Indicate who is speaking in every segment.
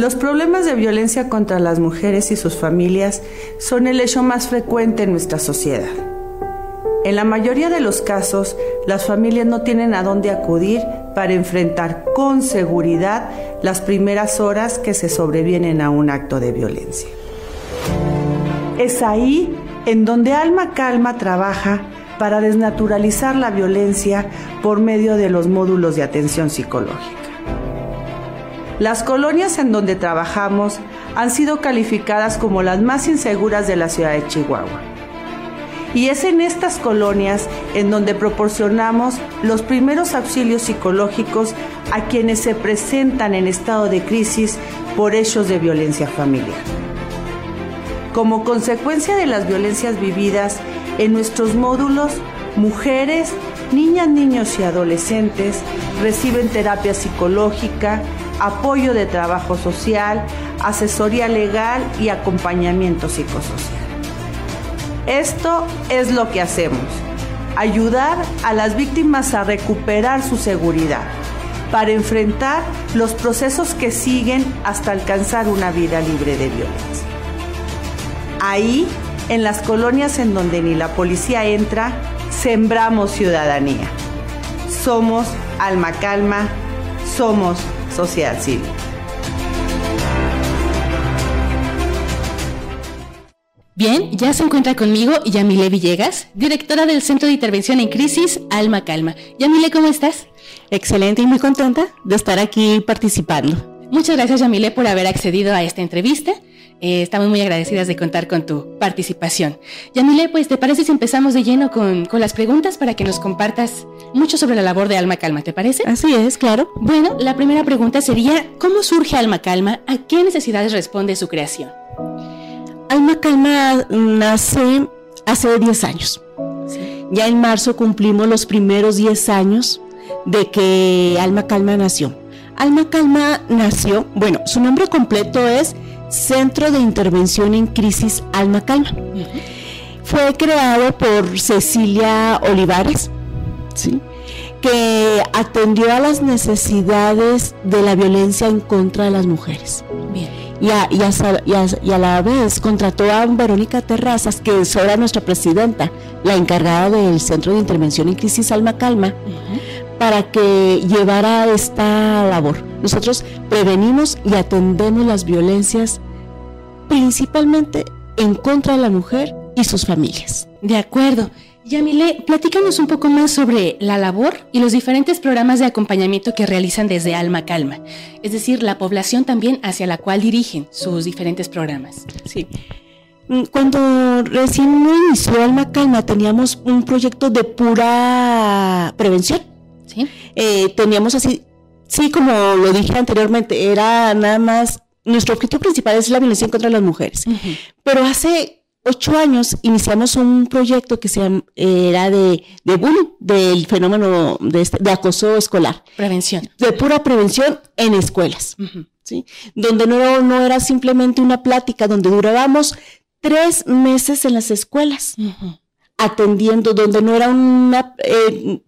Speaker 1: Los problemas de violencia contra las mujeres y sus familias son el hecho más frecuente en nuestra sociedad. En la mayoría de los casos, las familias no tienen a dónde acudir para enfrentar con seguridad las primeras horas que se sobrevienen a un acto de violencia. Es ahí en donde Alma Calma trabaja para desnaturalizar la violencia por medio de los módulos de atención psicológica. Las colonias en donde trabajamos han sido calificadas como las más inseguras de la ciudad de Chihuahua. Y es en estas colonias en donde proporcionamos los primeros auxilios psicológicos a quienes se presentan en estado de crisis por hechos de violencia familiar. Como consecuencia de las violencias vividas en nuestros módulos, mujeres, niñas, niños y adolescentes reciben terapia psicológica, apoyo de trabajo social, asesoría legal y acompañamiento psicosocial. Esto es lo que hacemos, ayudar a las víctimas a recuperar su seguridad para enfrentar los procesos que siguen hasta alcanzar una vida libre de violencia. Ahí, en las colonias en donde ni la policía entra, sembramos ciudadanía. Somos alma calma, somos sociedad civil.
Speaker 2: Bien, ya se encuentra conmigo Yamile Villegas, directora del Centro de Intervención en Crisis Alma Calma. Yamile, ¿cómo estás?
Speaker 3: Excelente y muy contenta de estar aquí participando.
Speaker 2: Muchas gracias Yamile por haber accedido a esta entrevista. Eh, estamos muy agradecidas de contar con tu participación. Yamile, pues, ¿te parece si empezamos de lleno con, con, las preguntas para que nos compartas mucho sobre la labor de Alma Calma? ¿Te parece?
Speaker 3: Así es, claro.
Speaker 2: Bueno, la primera pregunta sería, ¿cómo surge Alma Calma? ¿A qué necesidades responde su creación?
Speaker 3: Alma Calma nace hace 10 años. Sí. Ya en marzo cumplimos los primeros 10 años de que Alma Calma nació. Alma Calma nació, bueno, su nombre completo es Centro de Intervención en Crisis Alma Calma. Fue creado por Cecilia Olivares, ¿sí? que atendió a las necesidades de la violencia en contra de las mujeres. Y, a, y, a, y, a, la vez contrató a Verónica Terrazas, que es ahora nuestra presidenta, la encargada del Centro de Intervención en Crisis Alma Calma, para que llevara esta labor. Nosotros prevenimos y atendemos las violencias principalmente en contra de la mujer y sus familias.
Speaker 2: De acuerdo. Yamile, platícanos un poco más sobre la labor y los diferentes programas de acompañamiento que realizan desde Alma Calma, es decir, la población también hacia la cual dirigen sus diferentes programas.
Speaker 3: Sí. Cuando recién inició Alma Calma teníamos un proyecto de pura prevención.
Speaker 2: Sí.
Speaker 3: Eh, teníamos así, sí, como lo dije anteriormente, era nada más, nuestro objetivo principal es la violencia contra las mujeres. Uh -huh. Pero hace ocho años iniciamos un proyecto que se era de, de bullying, del fenómeno de, este, de, acoso escolar.
Speaker 2: Prevención.
Speaker 3: De pura prevención en escuelas. Uh -huh. ¿sí? Donde no, no era simplemente una plática, donde durábamos tres meses en las escuelas. Uh -huh. Atendiendo, donde no era una... Eh,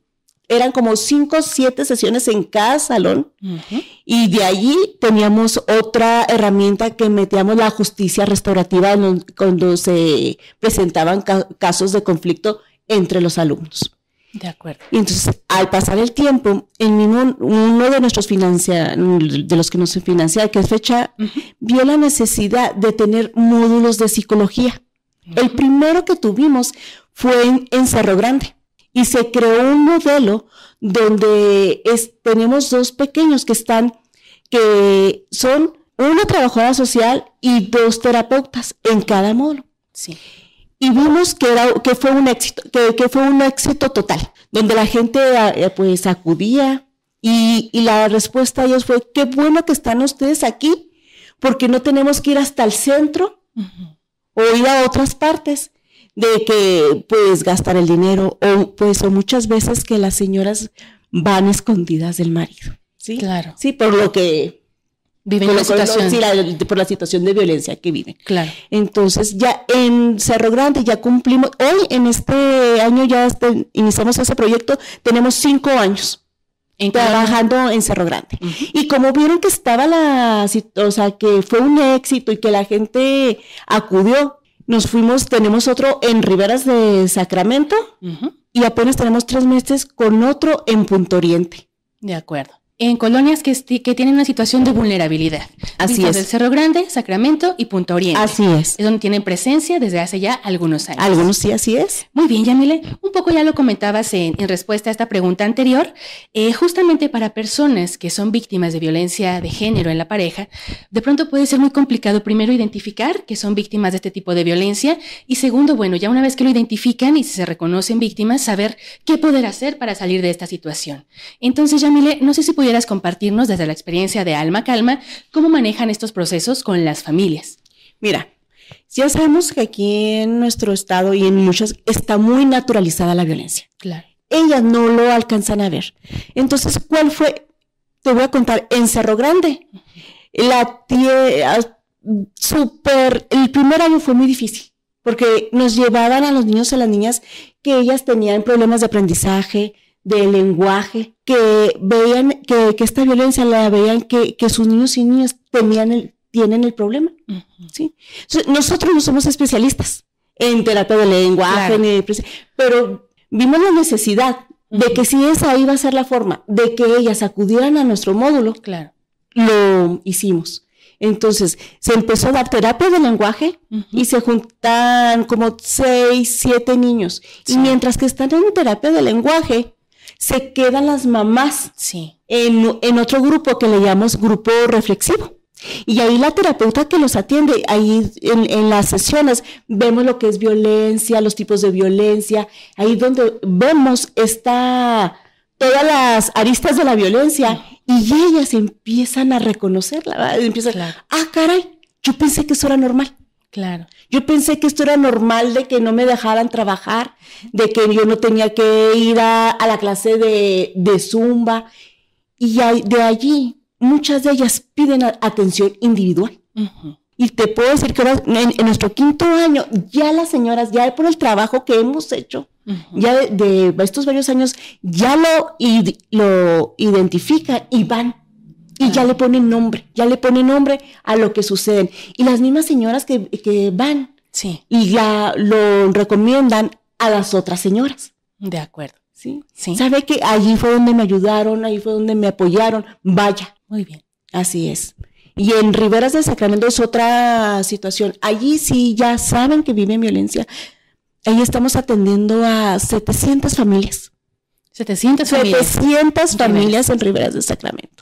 Speaker 3: eran como cinco o siete sesiones en cada salón uh -huh. y de allí teníamos otra herramienta que metíamos la justicia restaurativa cuando se presentaban ca casos de conflicto entre los alumnos.
Speaker 2: De acuerdo.
Speaker 3: Y entonces, al pasar el tiempo, en uno, uno de nuestros financia, de los que nos financia, que es fecha, uh -huh. vio la necesidad de tener módulos de psicología. Uh -huh. El primero que tuvimos fue en, en Cerro Grande y se creó un modelo donde es, tenemos dos pequeños que están, que son una trabajadora social y dos terapeutas en cada módulo.
Speaker 2: Sí.
Speaker 3: Y vimos que, era, que fue un éxito, que, que fue un éxito total, donde la gente eh, pues acudía y, y la respuesta a ellos fue, qué bueno que están ustedes aquí, porque no tenemos que ir hasta el centro uh -huh. o ir a otras partes de que pues gastar el dinero o pues o muchas veces que las señoras van escondidas del marido. ¿sí?
Speaker 2: Claro.
Speaker 3: Sí, por lo que
Speaker 2: viven la situación.
Speaker 3: Sí, la, por la situación de violencia que viven.
Speaker 2: Claro.
Speaker 3: Entonces, ya en Cerro Grande ya cumplimos, hoy en este año ya este, iniciamos ese proyecto, tenemos cinco años. trabajando en Cerro Grande. Y como vieron que estaba la, o sea, que fue un éxito y que la gente acudió, nos fuimos, tenemos otro en Riberas de Sacramento y apenas tenemos tres meses con otro en Punto Oriente.
Speaker 2: De acuerdo en colonias que, que, tienen una situación de vulnerabilidad.
Speaker 3: Así es.
Speaker 2: Del Cerro Grande, Sacramento y Punto Oriente.
Speaker 3: Así es.
Speaker 2: Es donde tienen presencia desde hace ya algunos años.
Speaker 3: Algunos sí, así es.
Speaker 2: Muy bien, Yamile. Un poco ya lo comentabas en, respuesta a esta pregunta anterior. Eh, justamente para personas que son víctimas de violencia de género en la pareja, de pronto puede ser muy complicado primero identificar que son víctimas de este tipo de violencia y segundo, bueno, ya una vez que lo identifican y se reconocen víctimas, saber qué poder hacer para salir de esta situación. Entonces, Yamile, no sé si pudiera compartirnos desde la experiencia de Alma Calma cómo manejan estos procesos con las familias.
Speaker 3: Mira, ya sabemos que aquí en nuestro estado y en muchas está muy naturalizada la violencia.
Speaker 2: Claro.
Speaker 3: Ellas no lo alcanzan a ver. Entonces, ¿cuál fue? Te voy a contar, en Cerro Grande, la tía, super, el primer año fue muy difícil, porque nos llevaban a los niños y a las niñas que ellas tenían problemas de aprendizaje, de lenguaje, que veían que, esta violencia la veían que, sus niños y niñas tenían el, tienen el problema. ¿sí? nosotros no somos especialistas en terapia de lenguaje, pero vimos la necesidad de que si esa iba a ser la forma de que ellas acudieran a nuestro módulo,
Speaker 2: claro.
Speaker 3: lo hicimos. Entonces, se empezó a dar terapia de lenguaje y se juntan como seis, siete niños. Y mientras que están en terapia de lenguaje, se quedan las mamás
Speaker 2: sí.
Speaker 3: en, en otro grupo que le llamamos grupo reflexivo. Y ahí la terapeuta que los atiende, ahí en, en, las sesiones vemos lo que es violencia, los tipos de violencia, ahí donde vemos esta, todas las aristas de la violencia y ellas empiezan a reconocerla, empiezan, ah, caray, yo pensé que eso era normal.
Speaker 2: Claro.
Speaker 3: Yo pensé que esto era normal de que no me dejaran trabajar, de que yo no tenía que ir a, la clase de, zumba. Y de allí, muchas de ellas piden atención individual. Y te puedo decir que en, nuestro quinto año, ya las señoras, ya por el trabajo que hemos hecho, ya de, estos varios años, ya lo, lo identifican y van y ya le ponen nombre, ya le ponen nombre a lo que sucede. Y las mismas señoras que, van
Speaker 2: sí.
Speaker 3: y ya lo recomiendan a las otras señoras.
Speaker 2: De acuerdo.
Speaker 3: Sí. sí. Sabe que allí fue donde me ayudaron, ahí fue donde me apoyaron. Vaya.
Speaker 2: Muy bien.
Speaker 3: Así es. Y en Riberas del Sacramento es otra situación. Allí sí ya saben que viven violencia. Ahí estamos atendiendo a 700 familias.
Speaker 2: 700 familias.
Speaker 3: 700 familias en Riberas del Sacramento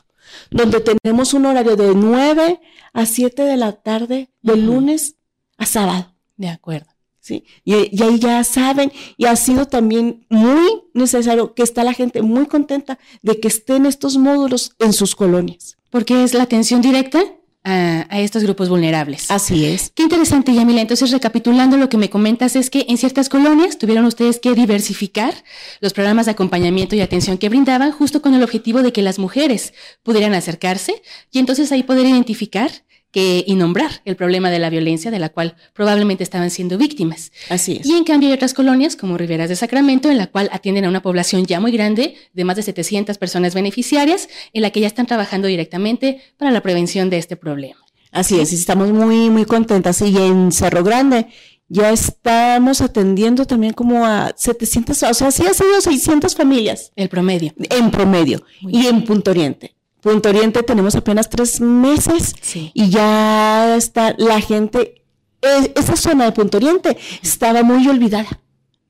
Speaker 3: donde tenemos un horario de 9 a 7 de la tarde, de lunes a sábado.
Speaker 2: De acuerdo.
Speaker 3: Sí, y, ahí ya saben, y ha sido también muy necesario que está la gente muy contenta de que estén estos módulos en sus colonias.
Speaker 2: Porque es la atención directa a, estos grupos vulnerables.
Speaker 3: Así es.
Speaker 2: Qué interesante, Yamila. Entonces, recapitulando lo que me comentas, es que en ciertas colonias tuvieron ustedes que diversificar los programas de acompañamiento y atención que brindaban, justo con el objetivo de que las mujeres pudieran acercarse y entonces ahí poder identificar que, y nombrar el problema de la violencia de la cual probablemente estaban siendo víctimas.
Speaker 3: Así es.
Speaker 2: Y en cambio hay otras colonias, como Riberas de Sacramento, en la cual atienden a una población ya muy grande, de más de 700 personas beneficiarias, en la que ya están trabajando directamente para la prevención de este problema.
Speaker 3: Así es, y estamos muy, muy contentas. Y en Cerro Grande ya estamos atendiendo también como a 700, o sea, sí ha sido 600 familias.
Speaker 2: El promedio.
Speaker 3: En promedio. y en Punto Oriente. Punto Oriente tenemos apenas tres meses y ya está la gente, e, esa zona de Punto Oriente estaba muy olvidada,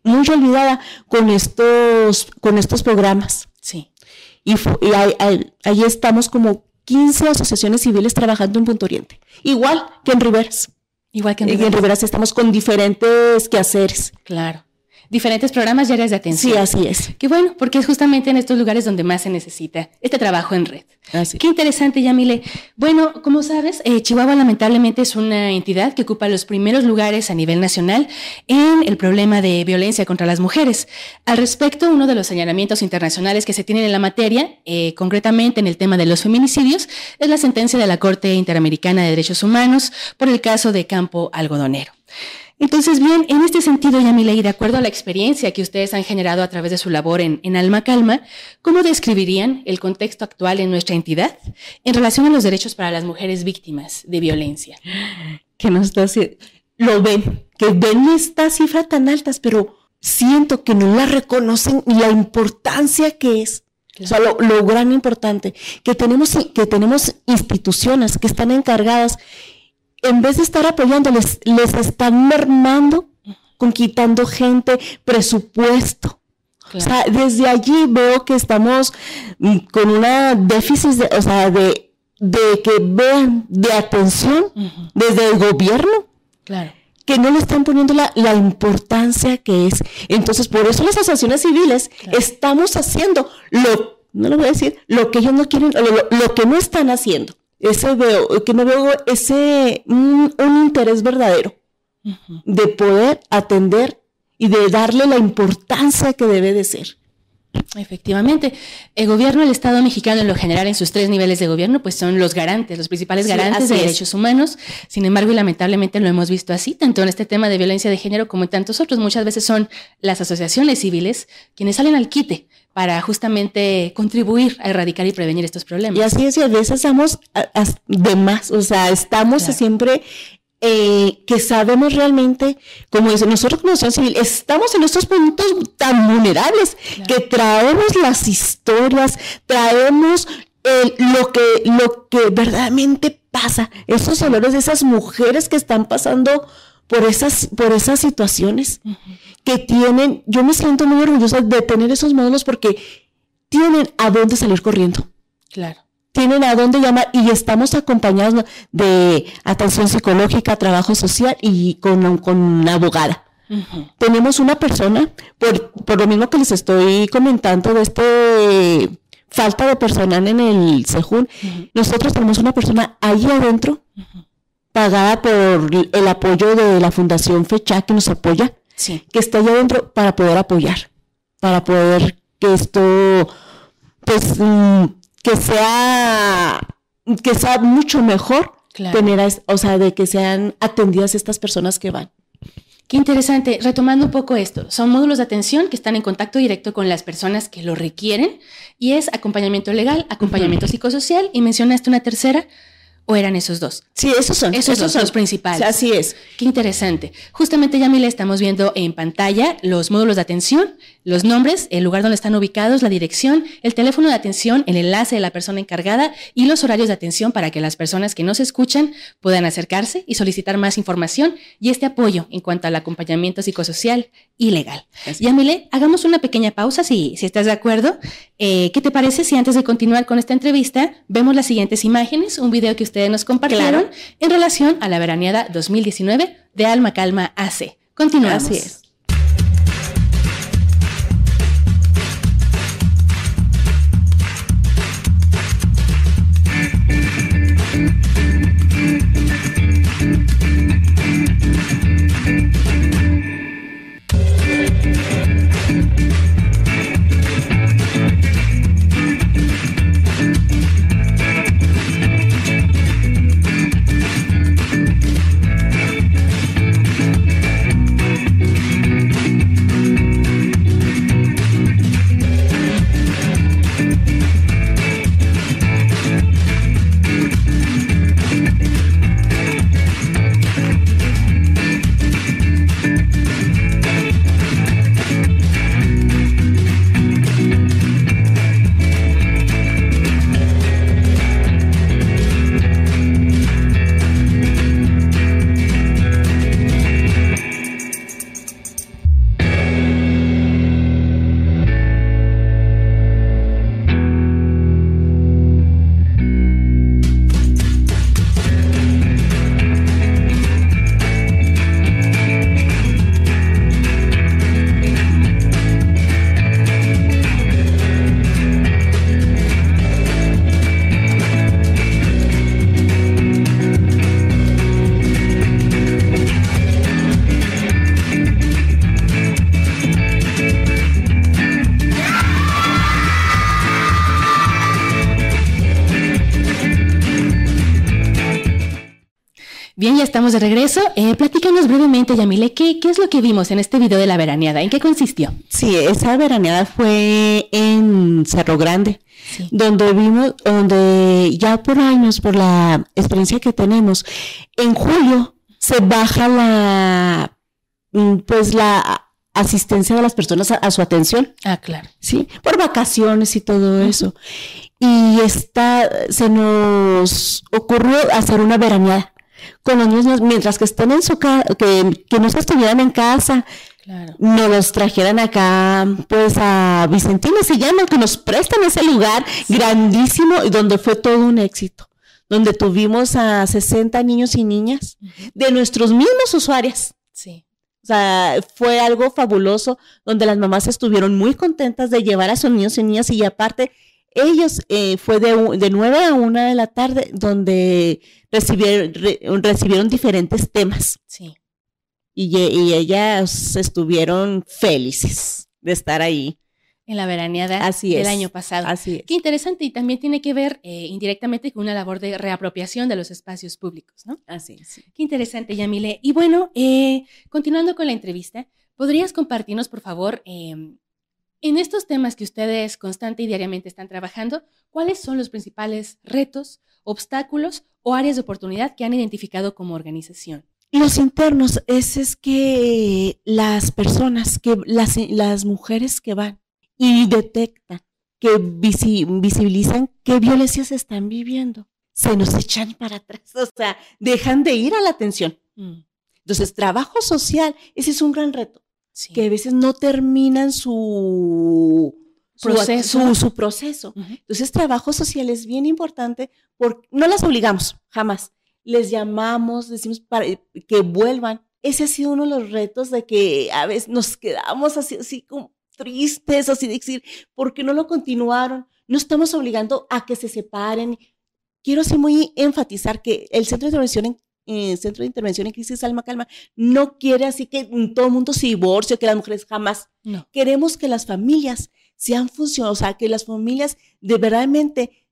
Speaker 3: muy olvidada con estos, con estos programas.
Speaker 2: Sí.
Speaker 3: Y, ahí, estamos como 15 asociaciones civiles trabajando en Punto Oriente, igual que en Riveras.
Speaker 2: Igual que en
Speaker 3: Riveras. En Riveras estamos con diferentes quehaceres.
Speaker 2: Claro diferentes programas y áreas de atención.
Speaker 3: Sí, así es.
Speaker 2: Qué bueno, porque es justamente en estos lugares donde más se necesita este trabajo en red.
Speaker 3: Así.
Speaker 2: Qué interesante, Yamile. Bueno, como sabes, eh, Chihuahua lamentablemente es una entidad que ocupa los primeros lugares a nivel nacional en el problema de violencia contra las mujeres. Al respecto, uno de los señalamientos internacionales que se tienen en la materia, eh, concretamente en el tema de los feminicidios, es la sentencia de la Corte Interamericana de Derechos Humanos por el caso de Campo Algodonero. Entonces, bien, en este sentido, Yamile, y de acuerdo a la experiencia que ustedes han generado a través de su labor en, Alma Calma, ¿cómo describirían el contexto actual en nuestra entidad en relación a los derechos para las mujeres víctimas de violencia?
Speaker 3: Que nos lo ven, que ven estas cifras tan altas, pero siento que no la reconocen la importancia que es. O sea, lo, lo, gran importante, que tenemos, que tenemos instituciones que están encargadas en vez de estar apoyándoles, les están mermando con quitando gente, presupuesto. O sea, desde allí veo que estamos mm, con una déficit, de, o sea, de, de que vean de atención desde el gobierno.
Speaker 2: Claro.
Speaker 3: Que no le están poniendo la, la, importancia que es. Entonces, por eso las asociaciones civiles estamos haciendo lo, no lo voy a decir, lo que ellos no quieren, lo que no están haciendo ese veo, que no veo ese, un, interés verdadero de poder atender y de darle la importancia que debe de ser.
Speaker 2: Efectivamente, el gobierno del Estado mexicano en lo general en sus tres niveles de gobierno pues son los garantes, los principales garantes de derechos humanos. Sin embargo, y lamentablemente lo hemos visto así, tanto en este tema de violencia de género como en tantos otros. Muchas veces son las asociaciones civiles quienes salen al quite para justamente contribuir a erradicar y prevenir estos problemas.
Speaker 3: Y así es, y a veces estamos de más, o sea, estamos siempre eh, que sabemos realmente, como dice, nosotros como sociedad civil, estamos en estos puntos tan vulnerables que traemos las historias, traemos lo, que, lo que verdaderamente pasa, esos dolores de esas mujeres que están pasando por esas, por esas situaciones que tienen, yo me siento muy orgullosa de tener esos módulos porque tienen a dónde salir corriendo.
Speaker 2: Claro.
Speaker 3: Tienen a dónde llamar y estamos acompañados de atención psicológica, trabajo social y con, con una abogada. Tenemos una persona, por, por lo mismo que les estoy comentando de este falta de personal en el CEJUN, nosotros tenemos una persona ahí adentro, pagada por el apoyo de la Fundación FECHA que nos apoya, que está allá adentro para poder apoyar, para poder que esto, pues, mm, que sea, que sea mucho mejor tener, o sea, de que sean atendidas estas personas que van.
Speaker 2: Qué interesante. Retomando un poco esto, son módulos de atención que están en contacto directo con las personas que lo requieren y es acompañamiento legal, acompañamiento psicosocial y mencionaste una tercera, ¿O eran esos dos?
Speaker 3: Sí, esos son.
Speaker 2: Esos, son los principales.
Speaker 3: Así es.
Speaker 2: Qué interesante. Justamente, Yamile, estamos viendo en pantalla los módulos de atención, los nombres, el lugar donde están ubicados, la dirección, el teléfono de atención, el enlace de la persona encargada y los horarios de atención para que las personas que no se escuchan puedan acercarse y solicitar más información y este apoyo en cuanto al acompañamiento psicosocial y legal. Yamile, hagamos una pequeña pausa si, si estás de acuerdo. Eh, ¿Qué te parece si antes de continuar con esta entrevista vemos las siguientes imágenes, un video que ustedes nos compartieron en relación a la veraneada 2019 de Alma Calma AC? Continuamos.
Speaker 3: Así es.
Speaker 2: Ya estamos de regreso. Eh, platícanos brevemente, Yamile, ¿qué, ¿qué es lo que vimos en este video de la veraneada? ¿En qué consistió?
Speaker 3: Sí, esa veraneada fue en Cerro Grande, donde vimos, donde ya por años, por la experiencia que tenemos, en julio se baja la, mm, pues la asistencia de las personas a, su atención.
Speaker 2: Ah, claro.
Speaker 3: Sí, por vacaciones y todo eso. Y está, se nos ocurrió hacer una veraneada con los niños mientras que estén en su casa, que, que no se estuvieran en casa, claro. nos los trajeran acá, pues a Vicentina se llama, que nos prestan ese lugar grandísimo y donde fue todo un éxito, donde tuvimos a 60 niños y niñas de nuestros mismos usuarios.
Speaker 2: Sí.
Speaker 3: O sea, fue algo fabuloso donde las mamás estuvieron muy contentas de llevar a sus niños y niñas y aparte ellos eh, fue de, de 9 a 1 de la tarde donde recibieron, recibieron diferentes temas.
Speaker 2: Sí.
Speaker 3: Y, y, ellas estuvieron felices de estar ahí.
Speaker 2: En la veraneada
Speaker 3: Así
Speaker 2: del año pasado.
Speaker 3: Así es.
Speaker 2: Qué interesante y también tiene que ver eh, indirectamente con una labor de reapropiación de los espacios públicos, ¿no?
Speaker 3: Así es.
Speaker 2: Qué interesante, Yamile. Y bueno, eh, continuando con la entrevista, ¿podrías compartirnos, por favor, em, en estos temas que ustedes constante y diariamente están trabajando, ¿cuáles son los principales retos, obstáculos o áreas de oportunidad que han identificado como organización?
Speaker 3: Los internos, es, es que las personas, que las, las mujeres que van y detectan, que visibilizan qué violencias están viviendo, se nos echan para atrás, o sea, dejan de ir a la atención. Mm. Entonces, trabajo social, ese es un gran reto que a veces no terminan su proceso. Su, proceso. Entonces, trabajo social es bien importante porque no las obligamos, jamás. Les llamamos, decimos para que vuelvan. Ese ha sido uno de los retos de que a veces nos quedamos así, así como tristes, así de decir, ¿por qué no lo continuaron? No estamos obligando a que se separen. Quiero así muy enfatizar que el Centro de Intervención en eh, Centro de Intervención en Crisis Alma Calma no quiere así que todo el mundo se divorcie, que las mujeres jamás.
Speaker 2: No.
Speaker 3: Queremos que las familias sean funcionales, o sea, que las familias de verdaderamente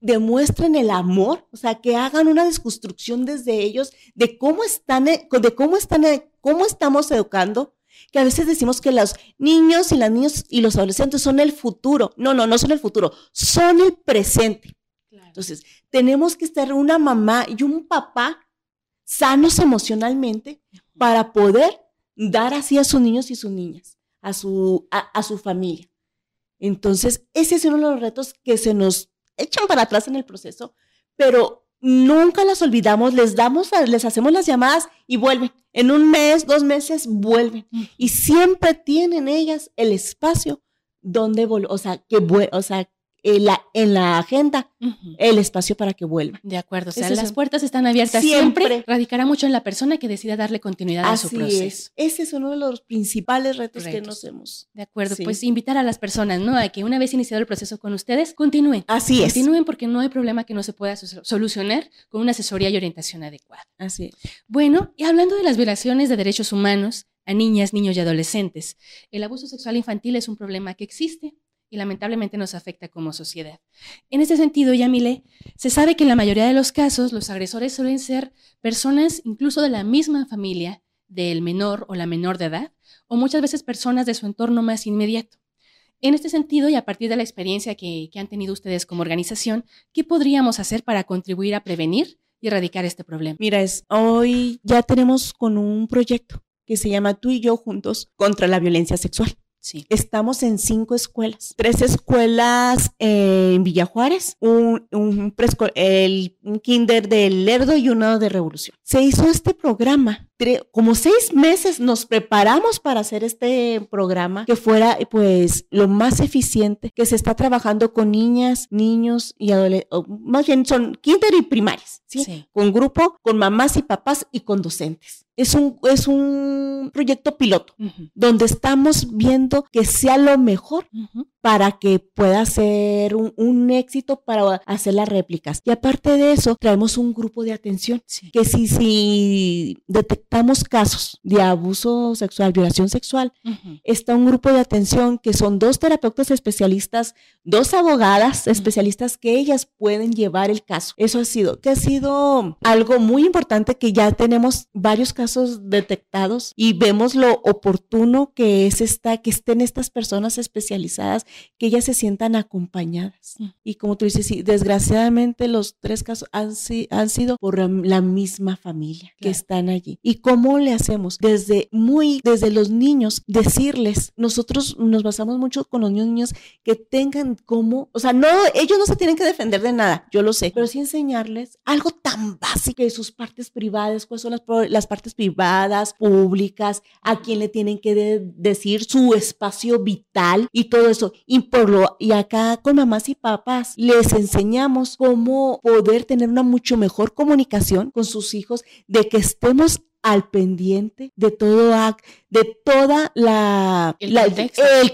Speaker 3: demuestren el amor, o sea, que hagan una desconstrucción desde ellos de cómo están, eh, de cómo están, eh, cómo estamos educando, que a veces decimos que los niños y las niñas y los adolescentes son el futuro. No, no, no son el futuro, son el presente. Entonces, tenemos que estar una mamá y un papá sanos emocionalmente para poder dar así a sus niños y sus niñas, a su, a, su familia. Entonces, ese es uno de los retos que se nos echan para atrás en el proceso, pero nunca las olvidamos, les damos, les hacemos las llamadas y vuelven. En un mes, dos meses, vuelven. Y siempre tienen ellas el espacio donde, o sea, que, o sea, en la, en la agenda el espacio para que vuelva.
Speaker 2: De acuerdo, o sea, las puertas están abiertas siempre. Radicará mucho en la persona que decida darle continuidad a su proceso.
Speaker 3: Ese es uno de los principales retos, que nos hemos.
Speaker 2: De acuerdo, pues invitar a las personas, ¿no? A que una vez iniciado el proceso con ustedes, continúen.
Speaker 3: Así
Speaker 2: es. Continúen porque no hay problema que no se pueda solucionar con una asesoría y orientación adecuada.
Speaker 3: Así es.
Speaker 2: Bueno, y hablando de las violaciones de derechos humanos a niñas, niños y adolescentes, el abuso sexual infantil es un problema que existe y lamentablemente nos afecta como sociedad. En este sentido, Yamile, se sabe que en la mayoría de los casos los agresores suelen ser personas incluso de la misma familia del menor o la menor de edad, o muchas veces personas de su entorno más inmediato. En este sentido, y a partir de la experiencia que, han tenido ustedes como organización, ¿qué podríamos hacer para contribuir a prevenir y erradicar este problema?
Speaker 3: Mira, es, hoy ya tenemos con un proyecto que se llama Tú y yo juntos contra la violencia sexual. Estamos en cinco escuelas, tres escuelas en Villajuárez, un, un, el, un kinder del Lerdo y uno de Revolución. Se hizo este programa como seis meses nos preparamos para hacer este programa que fuera pues lo más eficiente, que se está trabajando con niñas, niños y adolescentes, más bien son kinder y primarias, ¿sí? Con grupo, con mamás y papás y con docentes. Es un, es un proyecto piloto donde estamos viendo que sea lo mejor para que pueda ser un, éxito para hacer las réplicas. Y aparte de eso, traemos un grupo de atención que si, si detectamos detectamos casos de abuso sexual, violación sexual, está un grupo de atención que son dos terapeutas especialistas, dos abogadas especialistas que ellas pueden llevar el caso. Eso ha sido, que ha sido algo muy importante que ya tenemos varios casos detectados y vemos lo oportuno que es esta, que estén estas personas especializadas, que ellas se sientan acompañadas. Y como tú dices, sí, desgraciadamente los tres casos han, han sido por la misma familia que están allí. ¿Y cómo le hacemos? Desde muy, desde los niños, decirles, nosotros nos basamos mucho con los niños que tengan como, o sea, no, ellos no se tienen que defender de nada, yo lo sé, pero sí enseñarles algo tan básico de sus partes privadas, cuáles son las, las partes privadas, públicas, a quién le tienen que decir su espacio vital y todo eso. Y por lo, y acá con mamás y papás les enseñamos cómo poder tener una mucho mejor comunicación con sus hijos, de que estemos al pendiente de todo de toda la el,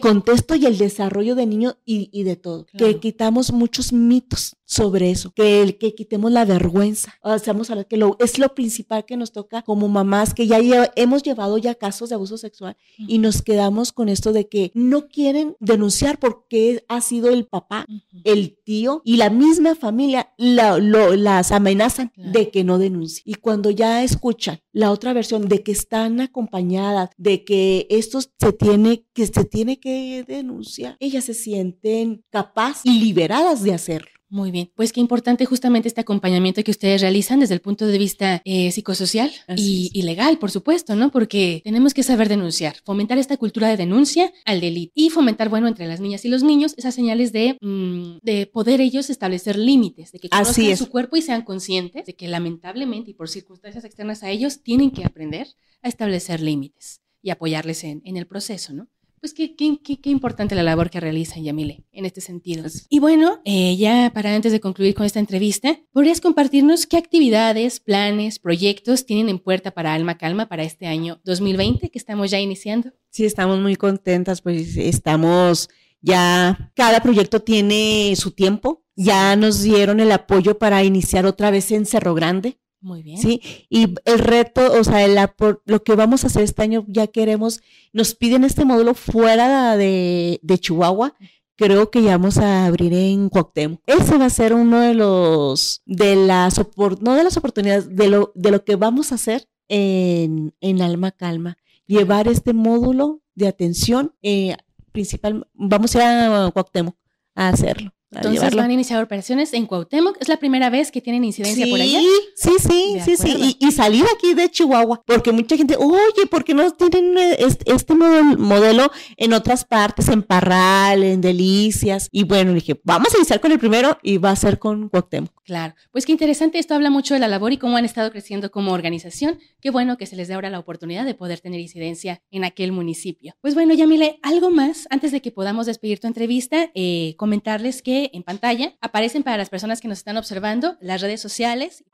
Speaker 3: contexto. y el desarrollo de niño y, de todo. Que quitamos muchos mitos sobre eso, que el que quitemos la vergüenza. Hacemos que lo, es lo principal que nos toca como mamás que ya hemos llevado ya casos de abuso sexual y nos quedamos con esto de que no quieren denunciar porque ha sido el papá, el tío y la misma familia las amenazan de que no denuncien. Y cuando ya escuchan la otra versión de que están acompañadas, de que esto se tiene que se tiene que denunciar, ellas se sienten capaces y liberadas de hacerlo.
Speaker 2: Muy bien, pues qué importante justamente este acompañamiento que ustedes realizan desde el punto de vista eh, psicosocial y, legal, por supuesto, ¿no? Porque tenemos que saber denunciar, fomentar esta cultura de denuncia al delito y fomentar, bueno, entre las niñas y los niños esas señales de, mm, de poder ellos establecer límites, de que conozcan su cuerpo y sean conscientes de que lamentablemente y por circunstancias externas a ellos tienen que aprender a establecer límites y apoyarles en, en el proceso, ¿no? Pues qué, qué, qué, importante la labor que realiza Yamile en este sentido. Y bueno, eh, ya para antes de concluir con esta entrevista, ¿podrías compartirnos qué actividades, planes, proyectos tienen en puerta para Alma Calma para este año 2020 que estamos ya iniciando?
Speaker 3: Sí, estamos muy contentas, pues estamos ya, cada proyecto tiene su tiempo. Ya nos dieron el apoyo para iniciar otra vez en Cerro Grande.
Speaker 2: Muy bien.
Speaker 3: Sí, y el reto, o sea, el, lo que vamos a hacer este año, ya queremos, nos piden este módulo fuera de, de Chihuahua, creo que ya vamos a abrir en Cuauhtémoc. Ese va a ser uno de los, de las, no de las oportunidades, de lo, de lo que vamos a hacer en, en Alma Calma. Llevar este módulo de atención, eh, principal, vamos a ir a Cuauhtémoc a hacerlo.
Speaker 2: Entonces van a iniciar operaciones en Cuauhtémoc. ¿Es la primera vez que tienen incidencia por allá?
Speaker 3: Sí, sí, sí, sí. Y, salir aquí de Chihuahua, porque mucha gente, oye, ¿por qué no tienen este, modelo en otras partes, en Parral, en Delicias? Y bueno, dije, vamos a iniciar con el primero y va a ser con Cuauhtémoc.
Speaker 2: Claro, pues qué interesante. Esto habla mucho de la labor y cómo han estado creciendo como organización. Qué bueno que se les dé ahora la oportunidad de poder tener incidencia en aquel municipio. Pues bueno, Yamile, algo más antes de que podamos despedir tu entrevista, eh, comentarles que en pantalla aparecen para las personas que nos están observando las redes sociales.